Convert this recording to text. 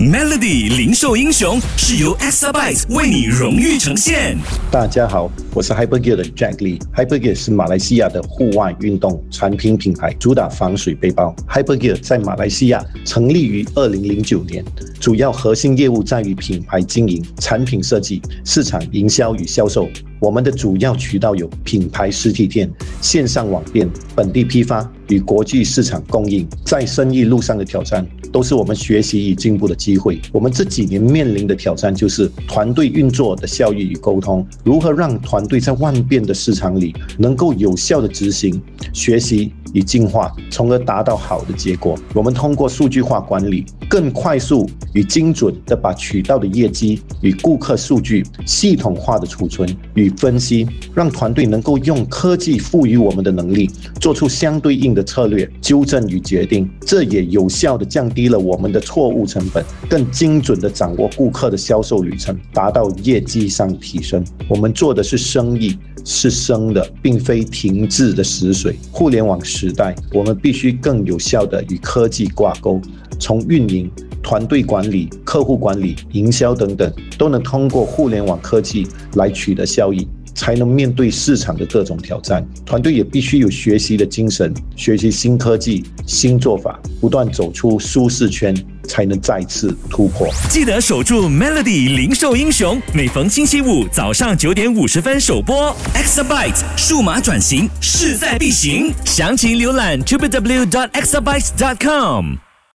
Melody 零售英雄是由 Exabyte 为你荣誉呈现。大家好，我是 Hypergear 的 Jack Lee。Hypergear 是马来西亚的户外运动产品品牌，主打防水背包。Hypergear 在马来西亚成立于二零零九年，主要核心业务在于品牌经营、产品设计、市场营销与销售。我们的主要渠道有品牌实体店、线上网店、本地批发与国际市场供应。在生意路上的挑战，都是我们学习与进步的机会。我们这几年面临的挑战就是团队运作的效益与沟通，如何让团队在万变的市场里能够有效的执行、学习与进化，从而达到好的结果。我们通过数据化管理，更快速与精准的把渠道的业绩与顾客数据系统化的储存与分析，让团队能够用科技赋予我们的能力，做出相对应的策略纠正与决定。这也有效的降低了我们的错误成本，更精准的掌握顾客的销售旅程，达到业绩上提升。我们做的是生意，是生的，并非停滞的死水。互联网时代，我们必须更有效的与科技挂钩，从运营。团队管理、客户管理、营销等等，都能通过互联网科技来取得效益，才能面对市场的各种挑战。团队也必须有学习的精神，学习新科技、新做法，不断走出舒适圈，才能再次突破。记得守住 Melody 零售英雄，每逢星期五早上九点五十分首播。Exabyte 数码转型势在必行，详情浏览 www.exabyte.com。